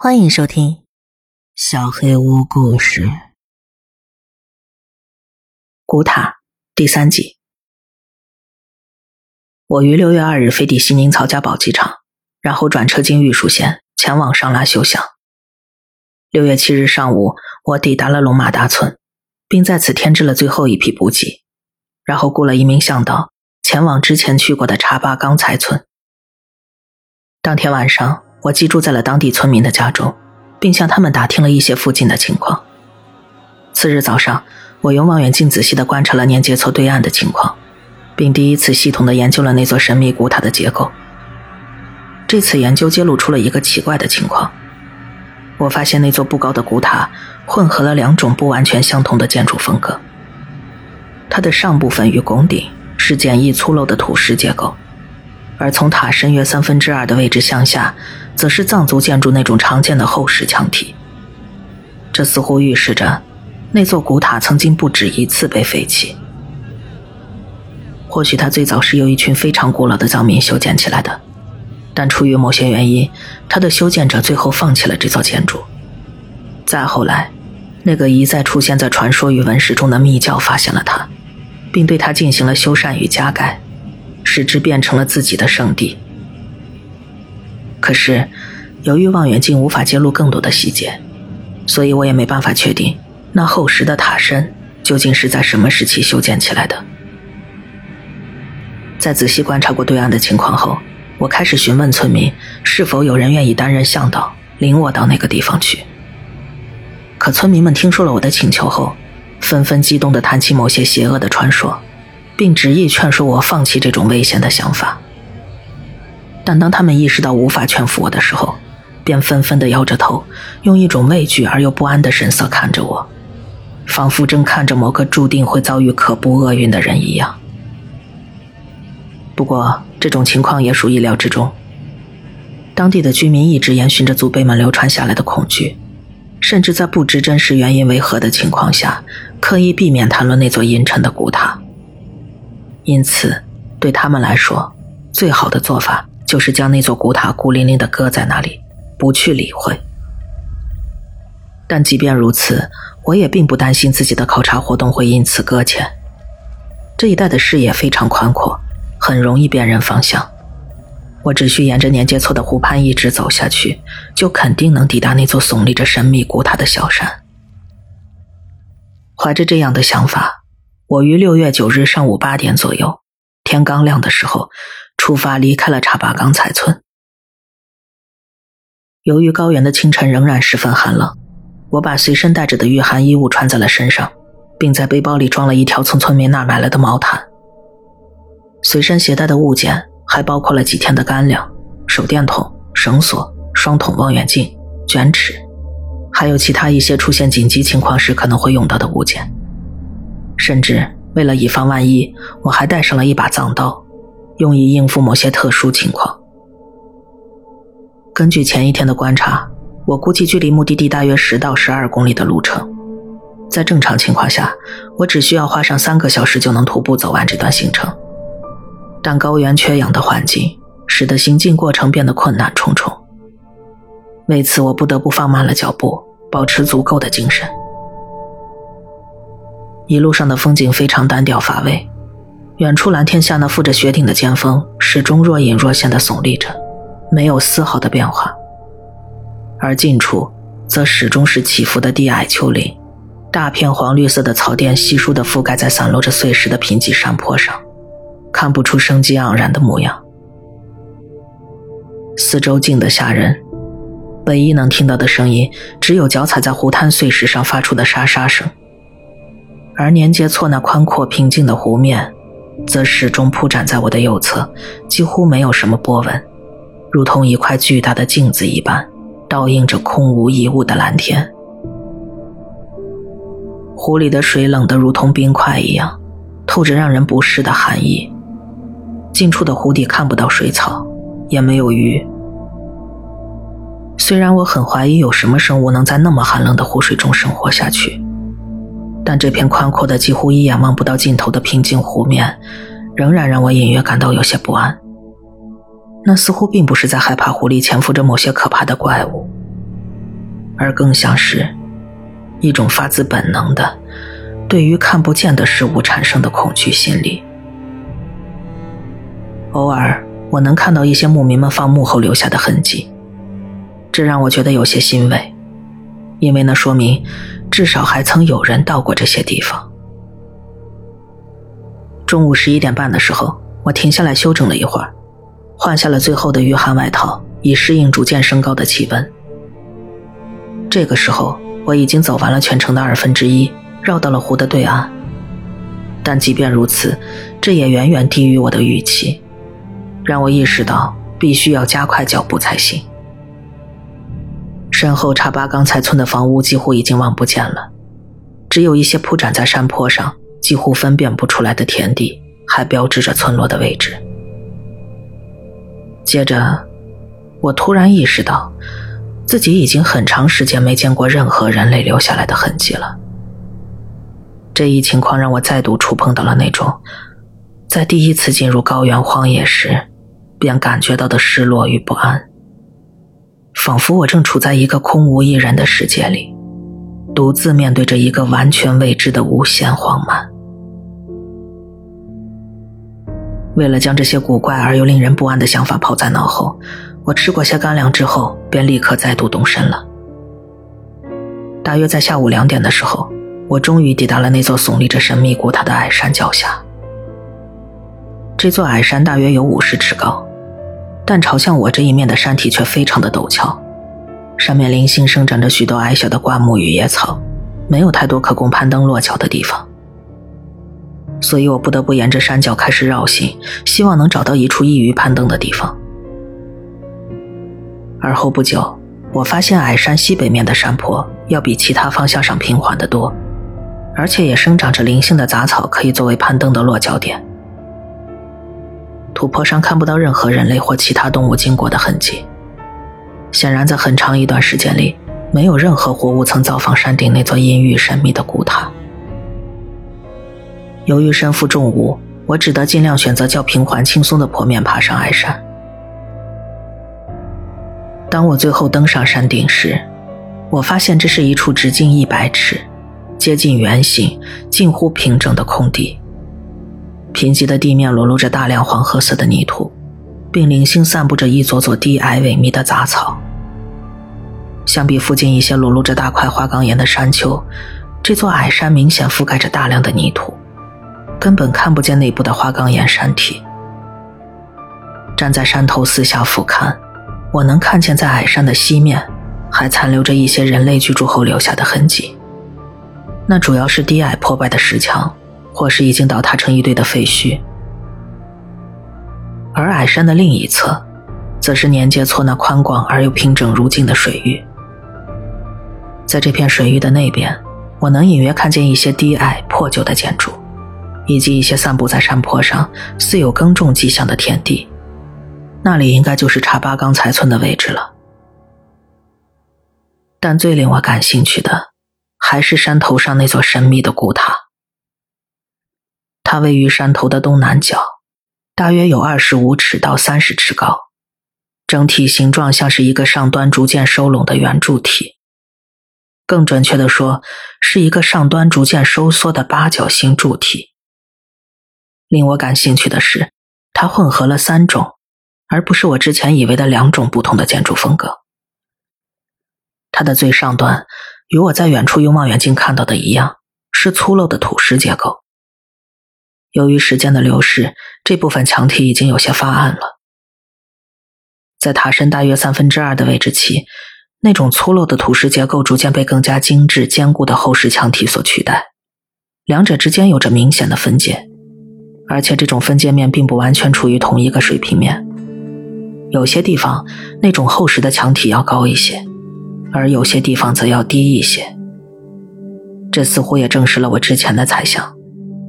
欢迎收听《小黑屋故事》古塔第三集。我于六月二日飞抵西宁曹家堡机场，然后转车经玉树县前往上拉休乡。六月七日上午，我抵达了龙马大村，并在此添置了最后一批补给，然后雇了一名向导前往之前去过的茶坝钢材村。当天晚上。我寄住在了当地村民的家中，并向他们打听了一些附近的情况。次日早上，我用望远镜仔细地观察了年节错对岸的情况，并第一次系统地研究了那座神秘古塔的结构。这次研究揭露出了一个奇怪的情况：我发现那座不高的古塔混合了两种不完全相同的建筑风格。它的上部分与拱顶是简易粗陋的土石结构。而从塔身约三分之二的位置向下，则是藏族建筑那种常见的厚实墙体。这似乎预示着，那座古塔曾经不止一次被废弃。或许它最早是由一群非常古老的藏民修建起来的，但出于某些原因，它的修建者最后放弃了这座建筑。再后来，那个一再出现在传说与文史中的密教发现了它，并对它进行了修缮与加盖。使之变成了自己的圣地。可是，由于望远镜无法揭露更多的细节，所以我也没办法确定那厚实的塔身究竟是在什么时期修建起来的。在仔细观察过对岸的情况后，我开始询问村民是否有人愿意担任向导，领我到那个地方去。可村民们听说了我的请求后，纷纷激动地谈起某些邪恶的传说。并执意劝说我放弃这种危险的想法，但当他们意识到无法劝服我的时候，便纷纷的摇着头，用一种畏惧而又不安的神色看着我，仿佛正看着某个注定会遭遇可怖厄运的人一样。不过，这种情况也属意料之中。当地的居民一直延续着祖辈们流传下来的恐惧，甚至在不知真实原因为何的情况下，刻意避免谈论那座阴沉的古塔。因此，对他们来说，最好的做法就是将那座古塔孤零零的搁在那里，不去理会。但即便如此，我也并不担心自己的考察活动会因此搁浅。这一带的视野非常宽阔，很容易辨认方向。我只需沿着年节错的湖畔一直走下去，就肯定能抵达那座耸立着神秘古塔的小山。怀着这样的想法。我于六月九日上午八点左右，天刚亮的时候，出发离开了茶坝刚才村。由于高原的清晨仍然十分寒冷，我把随身带着的御寒衣物穿在了身上，并在背包里装了一条从村民那买来的毛毯。随身携带的物件还包括了几天的干粮、手电筒、绳索、双筒望远镜、卷尺，还有其他一些出现紧急情况时可能会用到的物件。甚至为了以防万一，我还带上了一把藏刀，用以应付某些特殊情况。根据前一天的观察，我估计距离目的地大约十到十二公里的路程。在正常情况下，我只需要花上三个小时就能徒步走完这段行程。但高原缺氧的环境使得行进过程变得困难重重。为此，我不得不放慢了脚步，保持足够的精神。一路上的风景非常单调乏味，远处蓝天下那覆着雪顶的尖峰始终若隐若现的耸立着，没有丝毫的变化。而近处则始终是起伏的低矮丘陵，大片黄绿色的草甸稀疏的覆盖在散落着碎石的贫瘠山坡上，看不出生机盎然的模样。四周静得吓人，唯一能听到的声音只有脚踩在湖滩碎石上发出的沙沙声。而年节错那宽阔平静的湖面，则始终铺展在我的右侧，几乎没有什么波纹，如同一块巨大的镜子一般，倒映着空无一物的蓝天。湖里的水冷得如同冰块一样，透着让人不适的寒意。近处的湖底看不到水草，也没有鱼。虽然我很怀疑有什么生物能在那么寒冷的湖水中生活下去。但这片宽阔的、几乎一眼望不到尽头的平静湖面，仍然让我隐约感到有些不安。那似乎并不是在害怕湖里潜伏着某些可怕的怪物，而更像是一种发自本能的对于看不见的事物产生的恐惧心理。偶尔，我能看到一些牧民们放牧后留下的痕迹，这让我觉得有些欣慰，因为那说明至少还曾有人到过这些地方。中午十一点半的时候，我停下来休整了一会儿，换下了最后的御寒外套，以适应逐渐升高的气温。这个时候，我已经走完了全程的二分之一，绕到了湖的对岸。但即便如此，这也远远低于我的预期，让我意识到必须要加快脚步才行。身后查巴刚才村的房屋几乎已经望不见了，只有一些铺展在山坡上。几乎分辨不出来的田地，还标志着村落的位置。接着，我突然意识到，自己已经很长时间没见过任何人类留下来的痕迹了。这一情况让我再度触碰到了那种，在第一次进入高原荒野时便感觉到的失落与不安，仿佛我正处在一个空无一人的世界里。独自面对着一个完全未知的无限荒蛮。为了将这些古怪而又令人不安的想法抛在脑后，我吃过些干粮之后，便立刻再度动身了。大约在下午两点的时候，我终于抵达了那座耸立着神秘古塔的矮山脚下。这座矮山大约有五十尺高，但朝向我这一面的山体却非常的陡峭。上面零星生长着许多矮小的灌木与野草，没有太多可供攀登落脚的地方，所以我不得不沿着山脚开始绕行，希望能找到一处易于攀登的地方。而后不久，我发现矮山西北面的山坡要比其他方向上平缓得多，而且也生长着零星的杂草，可以作为攀登的落脚点。土坡上看不到任何人类或其他动物经过的痕迹。显然，在很长一段时间里，没有任何活物曾造访山顶那座阴郁神秘的古塔。由于身负重物，我只得尽量选择较平缓、轻松的坡面爬上矮山。当我最后登上山顶时，我发现这是一处直径一百尺、接近圆形、近乎平整的空地。贫瘠的地面裸露着大量黄褐色的泥土。并零星散布着一撮撮低矮萎靡的杂草。相比附近一些裸露着大块花岗岩的山丘，这座矮山明显覆盖着大量的泥土，根本看不见内部的花岗岩山体。站在山头四下俯瞰，我能看见在矮山的西面还残留着一些人类居住后留下的痕迹，那主要是低矮破败的石墙，或是已经倒塌成一堆的废墟。而矮山的另一侧，则是年接错那宽广而又平整如镜的水域。在这片水域的那边，我能隐约看见一些低矮破旧的建筑，以及一些散布在山坡上、似有耕种迹象的田地。那里应该就是查巴刚才村的位置了。但最令我感兴趣的，还是山头上那座神秘的古塔。它位于山头的东南角。大约有二十五尺到三十尺高，整体形状像是一个上端逐渐收拢的圆柱体。更准确的说，是一个上端逐渐收缩的八角形柱体。令我感兴趣的是，它混合了三种，而不是我之前以为的两种不同的建筑风格。它的最上端与我在远处用望远镜看到的一样，是粗陋的土石结构。由于时间的流逝，这部分墙体已经有些发暗了。在塔身大约三分之二的位置起，那种粗陋的土石结构逐渐被更加精致、坚固的厚实墙体所取代。两者之间有着明显的分界，而且这种分界面并不完全处于同一个水平面。有些地方那种厚实的墙体要高一些，而有些地方则要低一些。这似乎也证实了我之前的猜想。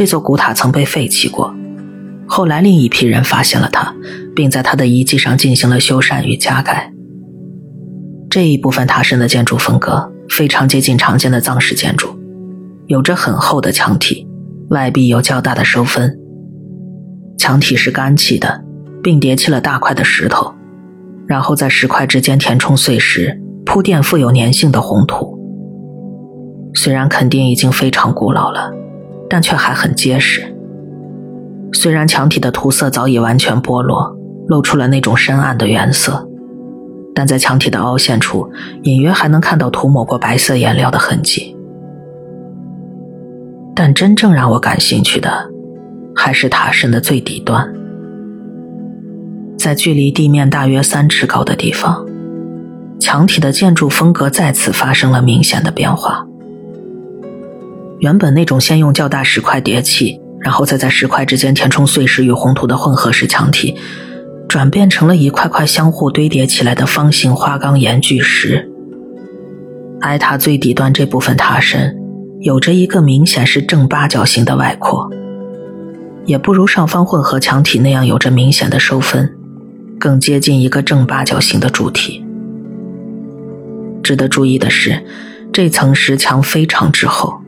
这座古塔曾被废弃过，后来另一批人发现了它，并在它的遗迹上进行了修缮与加盖。这一部分塔身的建筑风格非常接近常见的藏式建筑，有着很厚的墙体，外壁有较大的收分。墙体是干砌的，并叠砌了大块的石头，然后在石块之间填充碎石，铺垫富有粘性的红土。虽然肯定已经非常古老了，但却还很结实。虽然墙体的涂色早已完全剥落，露出了那种深暗的原色，但在墙体的凹陷处，隐约还能看到涂抹过白色颜料的痕迹。但真正让我感兴趣的，还是塔身的最底端，在距离地面大约三尺高的地方，墙体的建筑风格再次发生了明显的变化。原本那种先用较大石块叠砌。然后再在石块之间填充碎石与红土的混合式墙体，转变成了一块块相互堆叠起来的方形花岗岩巨石。矮塔最底端这部分塔身，有着一个明显是正八角形的外扩，也不如上方混合墙体那样有着明显的收分，更接近一个正八角形的主体。值得注意的是，这层石墙非常之厚。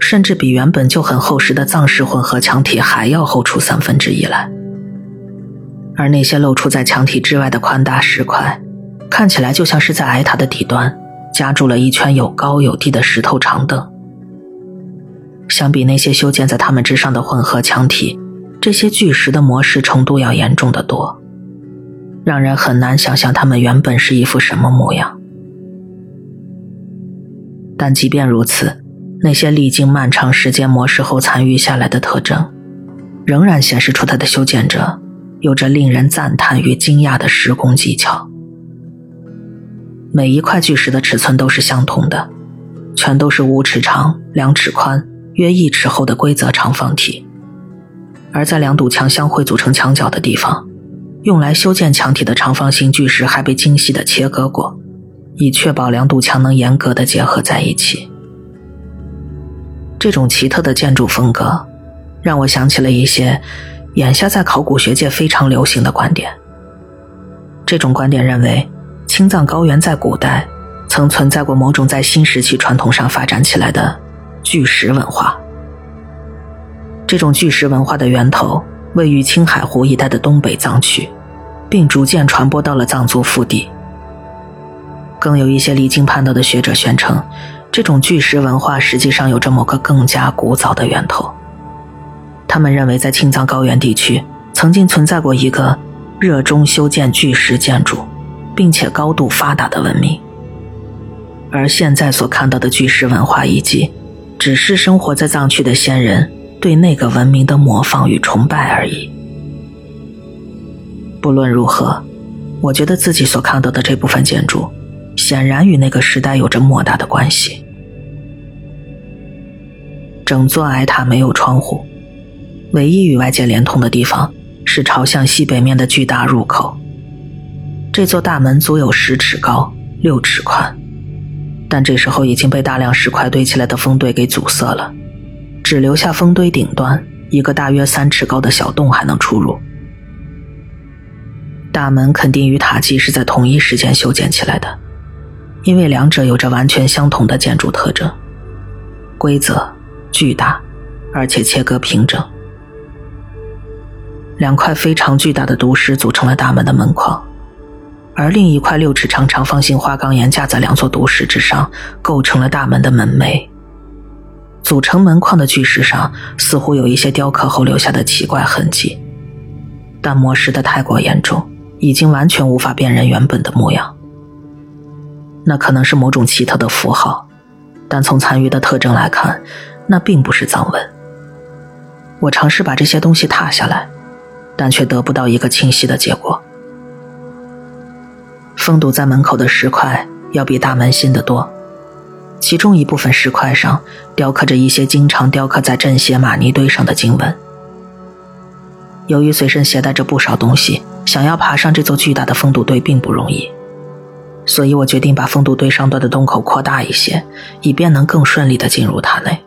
甚至比原本就很厚实的藏式混合墙体还要厚出三分之一来，而那些露出在墙体之外的宽大石块，看起来就像是在矮塔的底端加筑了一圈有高有低的石头长凳。相比那些修建在它们之上的混合墙体，这些巨石的磨蚀程度要严重的多，让人很难想象它们原本是一副什么模样。但即便如此。那些历经漫长时间磨蚀后残余下来的特征，仍然显示出它的修建者有着令人赞叹与惊讶的施工技巧。每一块巨石的尺寸都是相同的，全都是五尺长、两尺宽、约一尺厚的规则长方体。而在两堵墙相会组成墙角的地方，用来修建墙体的长方形巨石还被精细的切割过，以确保两堵墙能严格的结合在一起。这种奇特的建筑风格，让我想起了一些眼下在考古学界非常流行的观点。这种观点认为，青藏高原在古代曾存在过某种在新石器传统上发展起来的巨石文化。这种巨石文化的源头位于青海湖一带的东北藏区，并逐渐传播到了藏族腹地。更有一些离经叛道的学者宣称。这种巨石文化实际上有着某个更加古早的源头。他们认为，在青藏高原地区曾经存在过一个热衷修建巨石建筑，并且高度发达的文明。而现在所看到的巨石文化遗迹，只是生活在藏区的先人对那个文明的模仿与崇拜而已。不论如何，我觉得自己所看到的这部分建筑。显然与那个时代有着莫大的关系。整座矮塔没有窗户，唯一与外界连通的地方是朝向西北面的巨大入口。这座大门足有十尺高、六尺宽，但这时候已经被大量石块堆起来的风堆给阻塞了，只留下风堆顶端一个大约三尺高的小洞还能出入。大门肯定与塔基是在同一时间修建起来的。因为两者有着完全相同的建筑特征，规则巨大，而且切割平整。两块非常巨大的独石组成了大门的门框，而另一块六尺长长方形花岗岩架在两座独石之上，构成了大门的门楣。组成门框的巨石上似乎有一些雕刻后留下的奇怪痕迹，但磨蚀的太过严重，已经完全无法辨认原本的模样。那可能是某种奇特的符号，但从残余的特征来看，那并不是藏文。我尝试把这些东西踏下来，但却得不到一个清晰的结果。封堵在门口的石块要比大门新得多，其中一部分石块上雕刻着一些经常雕刻在镇邪玛尼堆上的经文。由于随身携带着不少东西，想要爬上这座巨大的封堵堆并不容易。所以我决定把封堵堆上端的洞口扩大一些，以便能更顺利地进入塔内。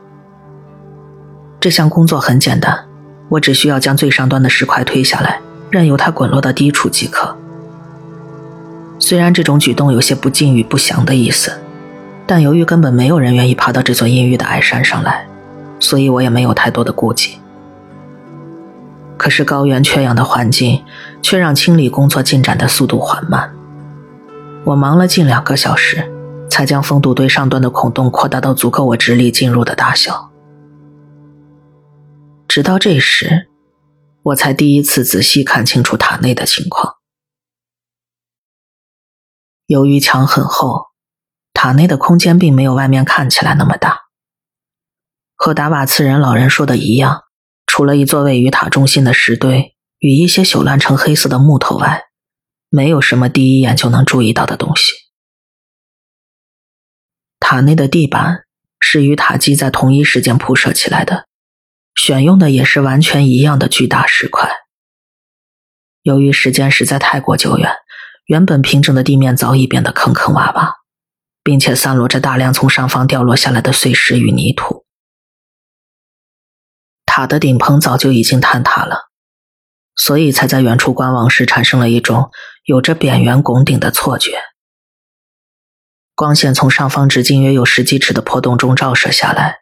这项工作很简单，我只需要将最上端的石块推下来，任由它滚落到低处即可。虽然这种举动有些不敬与不祥的意思，但由于根本没有人愿意爬到这座阴郁的矮山上来，所以我也没有太多的顾忌。可是高原缺氧的环境却让清理工作进展的速度缓慢。我忙了近两个小时，才将封堵堆上端的孔洞扩大到足够我直立进入的大小。直到这时，我才第一次仔细看清楚塔内的情况。由于墙很厚，塔内的空间并没有外面看起来那么大。和达瓦茨人老人说的一样，除了一座位于塔中心的石堆与一些朽烂成黑色的木头外，没有什么第一眼就能注意到的东西。塔内的地板是与塔基在同一时间铺设起来的，选用的也是完全一样的巨大石块。由于时间实在太过久远，原本平整的地面早已变得坑坑洼洼，并且散落着大量从上方掉落下来的碎石与泥土。塔的顶棚早就已经坍塌了，所以才在远处观望时产生了一种有着扁圆拱顶的错觉。光线从上方直径约有十几尺的破洞中照射下来，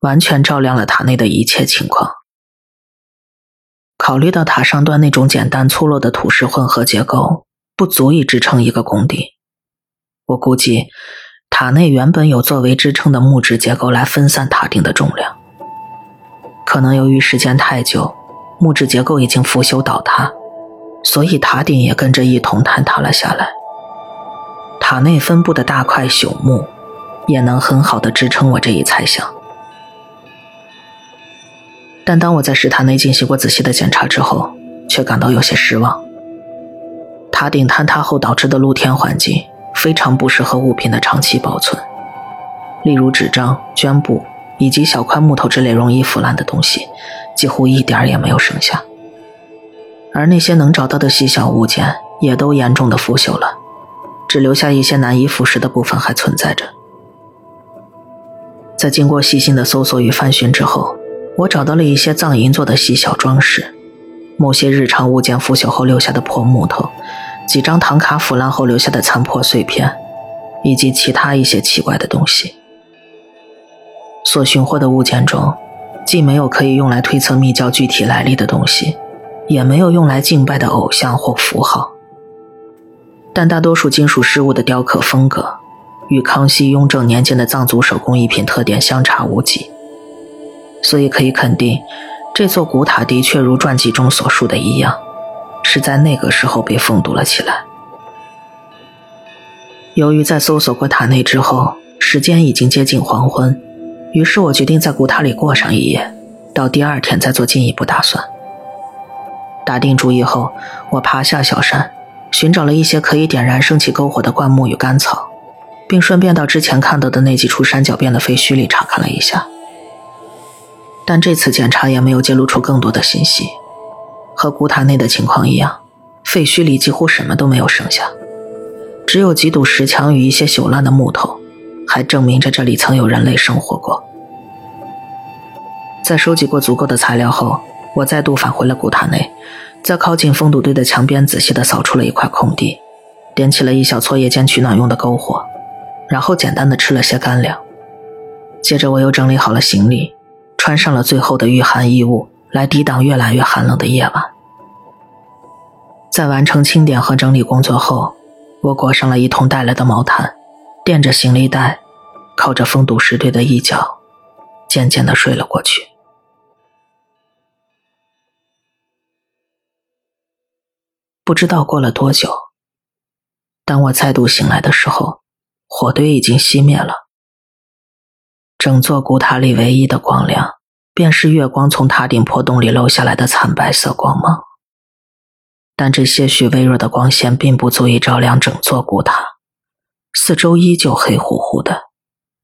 完全照亮了塔内的一切情况。考虑到塔上端那种简单粗陋的土石混合结构不足以支撑一个拱顶，我估计塔内原本有作为支撑的木质结构来分散塔顶的重量。可能由于时间太久，木质结构已经腐朽倒塌，所以塔顶也跟着一同坍塌了下来。塔内分布的大块朽木，也能很好的支撑我这一猜想。但当我在石塔内进行过仔细的检查之后，却感到有些失望。塔顶坍塌后导致的露天环境，非常不适合物品的长期保存，例如纸张、绢布。以及小块木头之类容易腐烂的东西，几乎一点也没有剩下。而那些能找到的细小物件也都严重的腐朽了，只留下一些难以腐蚀的部分还存在着。在经过细心的搜索与翻寻之后，我找到了一些藏银做的细小装饰，某些日常物件腐朽后留下的破木头，几张唐卡腐烂后留下的残破碎片，以及其他一些奇怪的东西。所寻获的物件中，既没有可以用来推测密教具体来历的东西，也没有用来敬拜的偶像或符号。但大多数金属饰物的雕刻风格，与康熙、雍正年间的藏族手工艺品特点相差无几，所以可以肯定，这座古塔的确如传记中所述的一样，是在那个时候被封堵了起来。由于在搜索过塔内之后，时间已经接近黄昏。于是我决定在古塔里过上一夜，到第二天再做进一步打算。打定主意后，我爬下小山，寻找了一些可以点燃升起篝火的灌木与干草，并顺便到之前看到的那几处山脚边的废墟里查看了一下。但这次检查也没有揭露出更多的信息，和古塔内的情况一样，废墟里几乎什么都没有剩下，只有几堵石墙与一些朽烂的木头。还证明着这里曾有人类生活过。在收集过足够的材料后，我再度返回了古塔内，在靠近封堵堆的墙边仔细地扫出了一块空地，点起了一小撮夜间取暖用的篝火，然后简单的吃了些干粮。接着，我又整理好了行李，穿上了最后的御寒衣物，来抵挡越来越寒冷的夜晚。在完成清点和整理工作后，我裹上了一同带来的毛毯，垫着行李袋。靠着封堵石堆的一角，渐渐的睡了过去。不知道过了多久，当我再度醒来的时候，火堆已经熄灭了。整座古塔里唯一的光亮，便是月光从塔顶破洞里漏下来的惨白色光芒。但这些许微弱的光线并不足以照亮整座古塔，四周依旧黑乎乎的。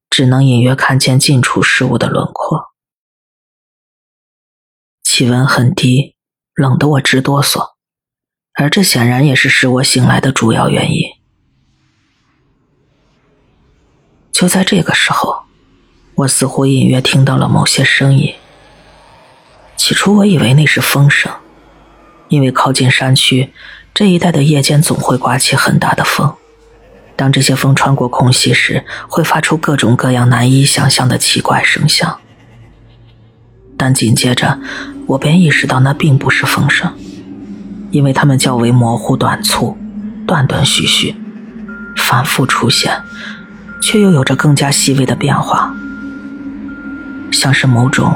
只能隐约看见近处事物的轮廓。气温很低，冷得我直哆嗦，而这显然也是使我醒来的主要原因。就在这个时候，我似乎隐约听到了某些声音。起初我以为那是风声，因为靠近山区，这一带的夜间总会刮起很大的风。当这些风穿过空隙时，会发出各种各样难以想象的奇怪声响。但紧接着，我便意识到那并不是风声，因为它们较为模糊、短促、断断续续，反复出现，却又有着更加细微的变化，像是某种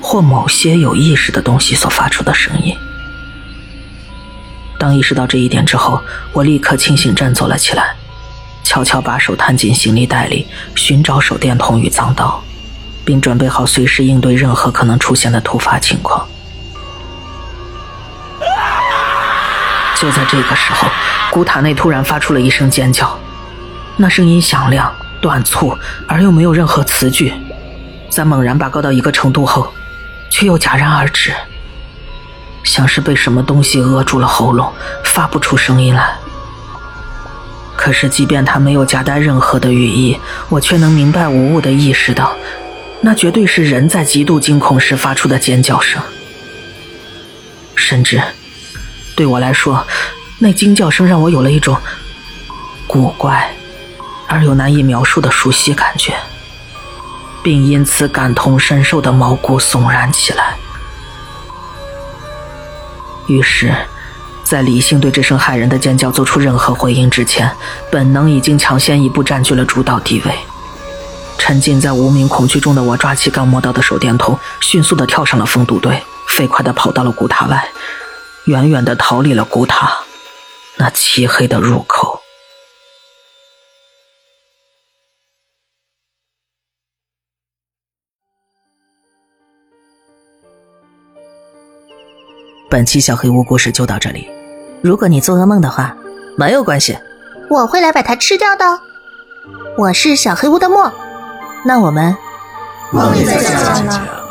或某些有意识的东西所发出的声音。当意识到这一点之后，我立刻清醒振作了起来，悄悄把手探进行李袋里，寻找手电筒与脏刀，并准备好随时应对任何可能出现的突发情况。就在这个时候，古塔内突然发出了一声尖叫，那声音响亮、短促，而又没有任何词句，在猛然拔高到一个程度后，却又戛然而止，像是被什么东西扼住了喉咙，发不出声音来。可是，即便他没有夹带任何的语义，我却能明白无误的意识到，那绝对是人在极度惊恐时发出的尖叫声，甚至。对我来说，那惊叫声让我有了一种古怪而又难以描述的熟悉感觉，并因此感同身受的毛骨悚然起来。于是，在理性对这声骇人的尖叫做出任何回应之前，本能已经抢先一步占据了主导地位。沉浸在无名恐惧中的我，抓起刚摸到的手电筒，迅速的跳上了封堵队，飞快的跑到了古塔外。远远的逃离了古塔那漆黑的入口。本期小黑屋故事就到这里。如果你做噩梦的话，没有关系，我会来把它吃掉的。我是小黑屋的墨，那我们梦里再见了。